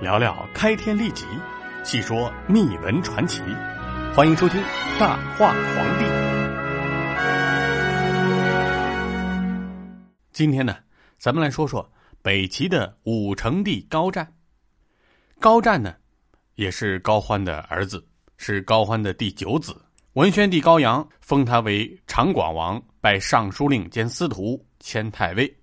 聊聊开天立即，细说秘闻传奇。欢迎收听《大话皇帝》。今天呢，咱们来说说北齐的武成帝高湛。高湛呢，也是高欢的儿子，是高欢的第九子。文宣帝高阳封他为长广王，拜尚书令兼司徒，迁太尉。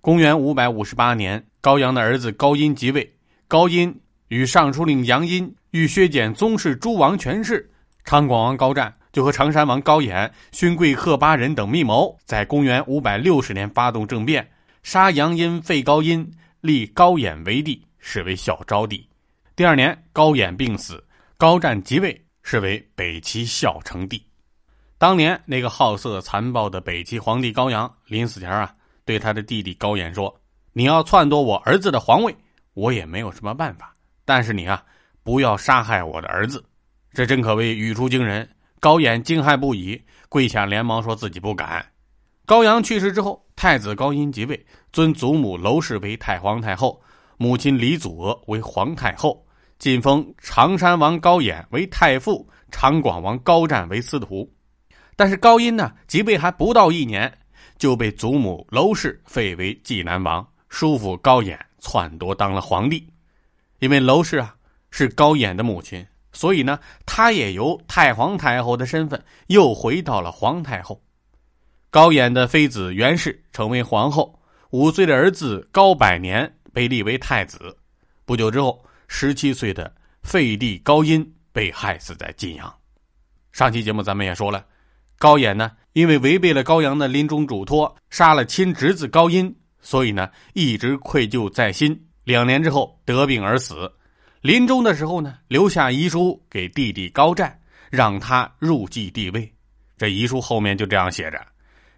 公元五百五十八年，高阳的儿子高殷即位。高殷与尚书令杨殷欲削减宗室诸王权势，昌广王高湛就和常山王高衍、勋贵贺巴人等密谋，在公元五百六十年发动政变，杀杨殷，废高殷，立高衍为帝，是为孝昭帝。第二年，高衍病死，高湛即位，是为北齐孝成帝。当年那个好色残暴的北齐皇帝高阳，临死前啊，对他的弟弟高衍说：“你要篡夺我儿子的皇位。”我也没有什么办法，但是你啊，不要杀害我的儿子，这真可谓语出惊人。高衍惊骇不已，跪下连忙说自己不敢。高阳去世之后，太子高殷即位，尊祖母娄氏为太皇太后，母亲李祖娥为皇太后，晋封常山王高衍为太傅，长广王高湛为司徒。但是高殷呢，即位还不到一年，就被祖母娄氏废为济南王，叔父高衍。篡夺当了皇帝，因为娄氏啊是高衍的母亲，所以呢，他也由太皇太后的身份又回到了皇太后。高衍的妃子袁氏成为皇后，五岁的儿子高百年被立为太子。不久之后，十七岁的废帝高殷被害死在晋阳。上期节目咱们也说了，高衍呢因为违背了高阳的临终嘱托，杀了亲侄子高殷。所以呢，一直愧疚在心。两年之后得病而死，临终的时候呢，留下遗书给弟弟高湛，让他入继帝位。这遗书后面就这样写着：“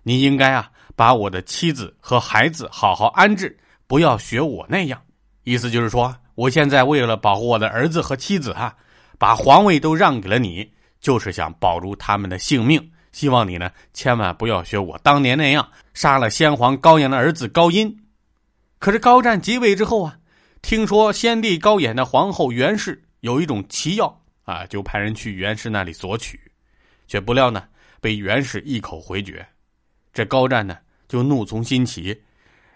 你应该啊，把我的妻子和孩子好好安置，不要学我那样。”意思就是说，我现在为了保护我的儿子和妻子哈，把皇位都让给了你，就是想保住他们的性命。希望你呢，千万不要学我当年那样杀了先皇高阳的儿子高殷。可是高湛即位之后啊，听说先帝高演的皇后袁氏有一种奇药啊，就派人去袁氏那里索取，却不料呢被袁氏一口回绝。这高湛呢就怒从心起，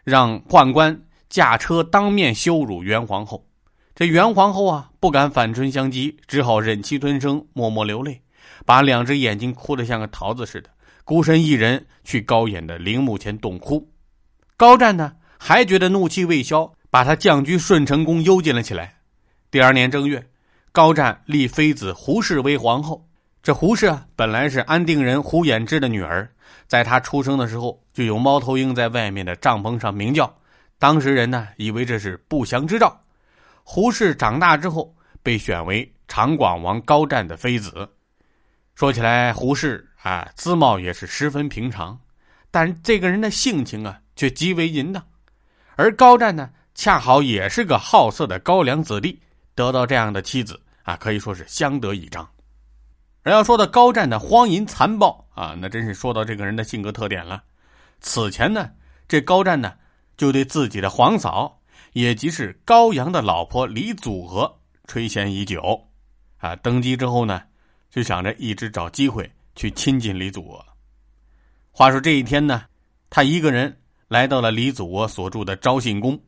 让宦官驾车当面羞辱袁皇后。这袁皇后啊不敢反唇相讥，只好忍气吞声，默默流泪。把两只眼睛哭得像个桃子似的，孤身一人去高演的陵墓前洞哭。高湛呢，还觉得怒气未消，把他降居顺成宫，幽禁了起来。第二年正月，高湛立妃子胡氏为皇后。这胡氏啊，本来是安定人胡衍之的女儿，在她出生的时候，就有猫头鹰在外面的帐篷上鸣叫，当时人呢，以为这是不祥之兆。胡氏长大之后，被选为长广王高湛的妃子。说起来，胡适啊，姿貌也是十分平常，但这个人的性情啊，却极为淫荡。而高湛呢，恰好也是个好色的高粱子弟，得到这样的妻子啊，可以说是相得益彰。而要说到高湛的荒淫残暴啊，那真是说到这个人的性格特点了。此前呢，这高湛呢，就对自己的皇嫂，也即是高阳的老婆李祖娥垂涎已久，啊，登基之后呢。就想着一直找机会去亲近李祖娥。话说这一天呢，他一个人来到了李祖娥所住的昭信宫。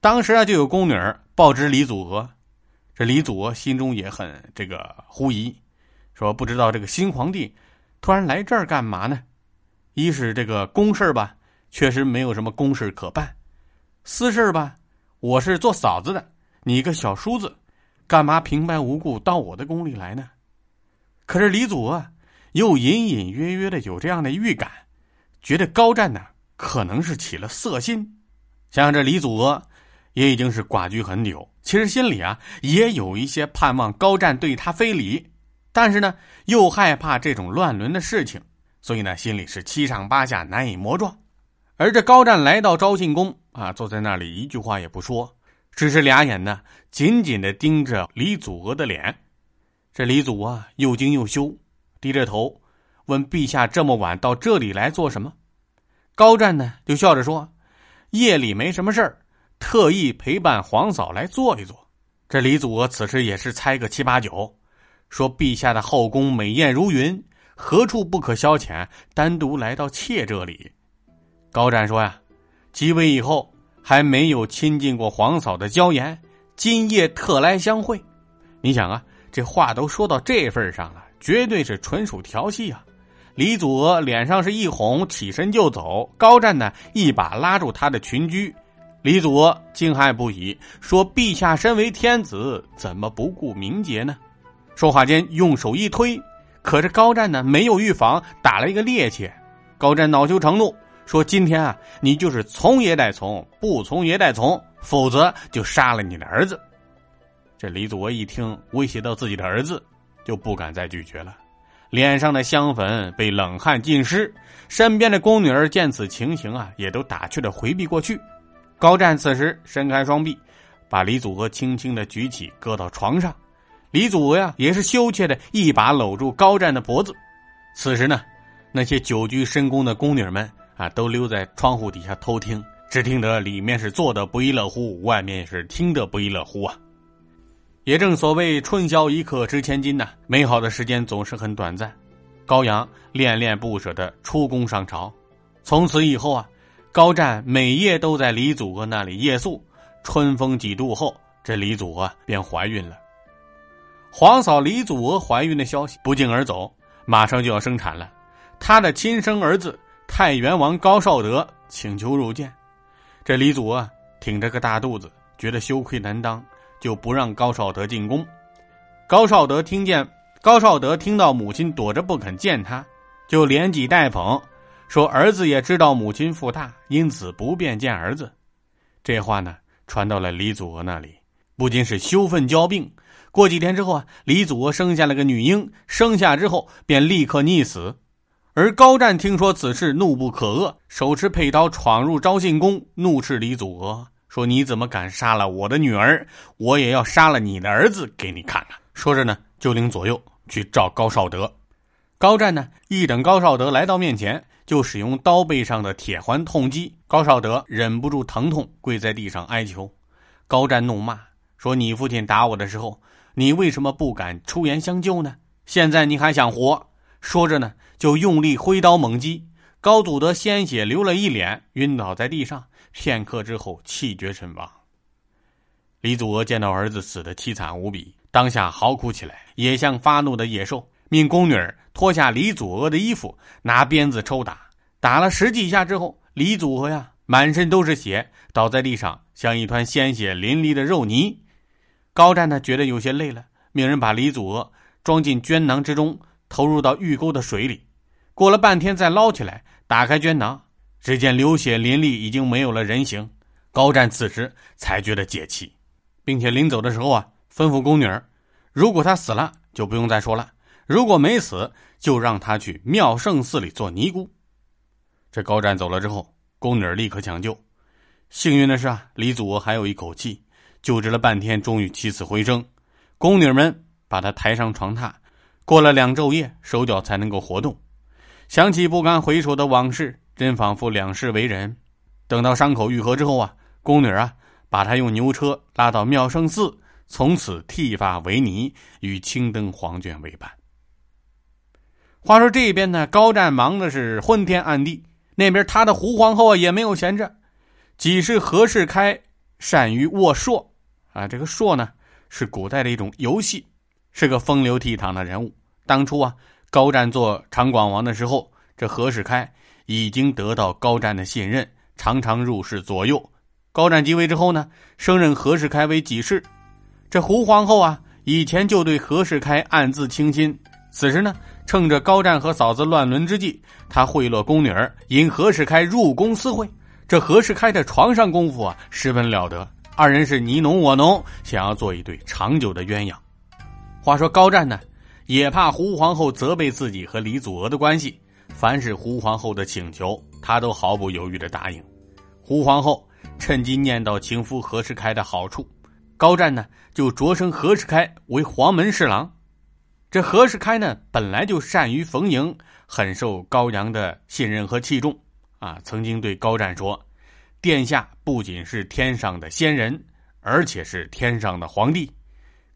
当时啊，就有宫女报知李祖娥，这李祖娥心中也很这个狐疑，说不知道这个新皇帝突然来这儿干嘛呢？一是这个公事吧，确实没有什么公事可办；私事吧，我是做嫂子的，你一个小叔子，干嘛平白无故到我的宫里来呢？可是李祖啊，又隐隐约约的有这样的预感，觉得高湛呢可能是起了色心。想想这李祖娥也已经是寡居很久，其实心里啊也有一些盼望高湛对他非礼，但是呢又害怕这种乱伦的事情，所以呢心里是七上八下难以磨撞。而这高湛来到昭信宫啊，坐在那里一句话也不说，只是俩眼呢紧紧的盯着李祖娥的脸。这李祖啊，又惊又羞，低着头问陛下：“这么晚到这里来做什么？”高湛呢，就笑着说：“夜里没什么事儿，特意陪伴皇嫂来坐一坐。这李祖此时也是猜个七八九，说：“陛下的后宫美艳如云，何处不可消遣？单独来到妾这里。”高湛说：“呀，即位以后还没有亲近过皇嫂的娇颜，今夜特来相会。”你想啊，这话都说到这份上了，绝对是纯属调戏啊！李祖娥脸上是一红，起身就走。高湛呢，一把拉住他的裙裾。李祖娥惊骇不已，说：“陛下身为天子，怎么不顾名节呢？”说话间用手一推，可是高湛呢没有预防，打了一个趔趄。高湛恼羞成怒，说：“今天啊，你就是从也得从，不从也得从，否则就杀了你的儿子。”这李祖娥一听威胁到自己的儿子，就不敢再拒绝了。脸上的香粉被冷汗浸湿，身边的宫女儿见此情形啊，也都打趣的回避过去。高湛此时伸开双臂，把李祖娥轻轻的举起，搁到床上。李祖娥呀，也是羞怯的一把搂住高湛的脖子。此时呢，那些久居深宫的宫女们啊，都溜在窗户底下偷听，只听得里面是坐的不亦乐乎，外面是听得不亦乐乎啊。也正所谓春宵一刻值千金呐，美好的时间总是很短暂。高阳恋恋不舍的出宫上朝，从此以后啊，高湛每夜都在李祖娥那里夜宿。春风几度后，这李祖娥便怀孕了。皇嫂李祖娥怀孕的消息不胫而走，马上就要生产了。她的亲生儿子太原王高绍德请求入见，这李祖娥挺着个大肚子，觉得羞愧难当。就不让高绍德进宫。高绍德听见高绍德听到母亲躲着不肯见他，就连挤带捧，说儿子也知道母亲腹大，因此不便见儿子。这话呢传到了李祖娥那里，不仅是羞愤交病。过几天之后啊，李祖娥生下了个女婴，生下之后便立刻溺死。而高湛听说此事，怒不可遏，手持佩刀闯入昭信宫，怒斥李祖娥。说你怎么敢杀了我的女儿？我也要杀了你的儿子给你看看。说着呢，就领左右去找高绍德。高湛呢，一等高绍德来到面前，就使用刀背上的铁环痛击。高绍德忍不住疼痛，跪在地上哀求。高湛怒骂说：“你父亲打我的时候，你为什么不敢出言相救呢？现在你还想活？”说着呢，就用力挥刀猛击。高祖德鲜血流了一脸，晕倒在地上。片刻之后，气绝身亡。李祖娥见到儿子死的凄惨无比，当下嚎哭起来，也像发怒的野兽，命宫女儿脱下李祖娥的衣服，拿鞭子抽打。打了十几下之后，李祖娥呀，满身都是血，倒在地上，像一团鲜血淋漓的肉泥。高湛呢，觉得有些累了，命人把李祖娥装进绢囊之中，投入到御沟的水里。过了半天，再捞起来，打开绢囊。只见流血淋漓，已经没有了人形。高湛此时才觉得解气，并且临走的时候啊，吩咐宫女儿：如果他死了，就不用再说了；如果没死，就让他去妙胜寺里做尼姑。这高湛走了之后，宫女儿立刻抢救。幸运的是啊，李祖还有一口气，救治了半天，终于起死回生。宫女们把他抬上床榻，过了两昼夜，手脚才能够活动。想起不堪回首的往事。真仿佛两世为人。等到伤口愈合之后啊，宫女啊，把他用牛车拉到妙胜寺，从此剃发为尼，与青灯黄卷为伴。话说这边呢，高湛忙的是昏天暗地，那边他的胡皇后啊也没有闲着。几是何世开善于握槊啊，这个槊呢是古代的一种游戏，是个风流倜傥的人物。当初啊，高湛做长广王的时候，这何世开。已经得到高湛的信任，常常入室左右。高湛即位之后呢，升任何世开为己氏。这胡皇后啊，以前就对何世开暗自倾心。此时呢，趁着高湛和嫂子乱伦之际，她贿赂宫女儿，引何世开入宫私会。这何世开的床上功夫啊，十分了得。二人是你侬我侬，想要做一对长久的鸳鸯。话说高湛呢，也怕胡皇后责备自己和李祖娥的关系。凡是胡皇后的请求，他都毫不犹豫的答应。胡皇后趁机念叨情夫何世开的好处，高湛呢就擢升何世开为黄门侍郎。这何世开呢本来就善于逢迎，很受高阳的信任和器重啊。曾经对高湛说：“殿下不仅是天上的仙人，而且是天上的皇帝。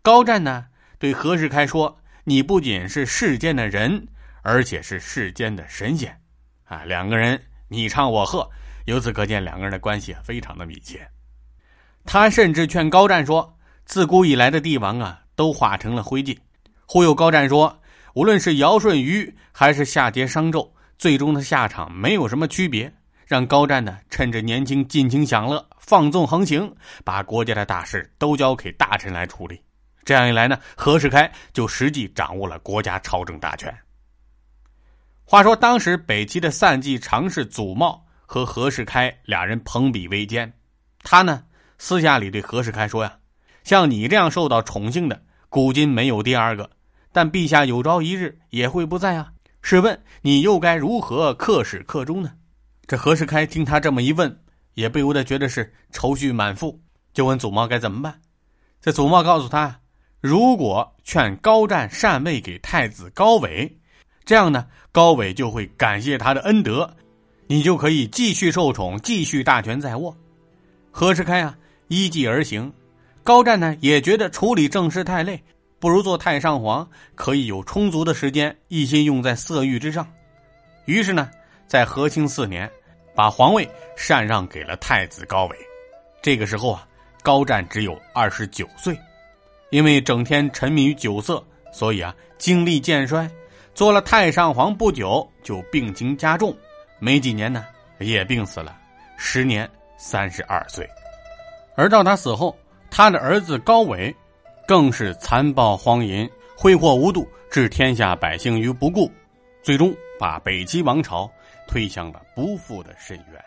高湛呢，对何世开说：“你不仅是世间的人，而且是世间的神仙。”啊，两个人你唱我和，由此可见两个人的关系非常的密切。他甚至劝高湛说：“自古以来的帝王啊，都化成了灰烬。”忽悠高湛说：“无论是尧舜禹，还是夏桀商纣，最终的下场没有什么区别。”让高湛呢，趁着年轻尽情享乐，放纵横行，把国家的大事都交给大臣来处理。这样一来呢，何世开就实际掌握了国家朝政大权。话说当时北齐的散骑常侍祖茂和何世开俩人朋比为奸，他呢私下里对何世开说呀：“像你这样受到宠幸的，古今没有第二个。但陛下有朝一日也会不在啊，试问你又该如何克始克终呢？”这何世开听他这么一问，也不由得觉得是愁绪满腹，就问祖茂该怎么办。这祖茂告诉他，如果劝高湛禅位给太子高伟，这样呢，高伟就会感谢他的恩德，你就可以继续受宠，继续大权在握。何世开啊，依计而行。高湛呢，也觉得处理政事太累，不如做太上皇，可以有充足的时间一心用在色欲之上。于是呢。在和亲四年，把皇位禅让给了太子高伟。这个时候啊，高湛只有二十九岁，因为整天沉迷于酒色，所以啊，精力渐衰。做了太上皇不久，就病情加重，没几年呢，也病死了，时年三十二岁。而到他死后，他的儿子高伟，更是残暴荒淫，挥霍无度，置天下百姓于不顾，最终把北齐王朝。推向了不复的深渊。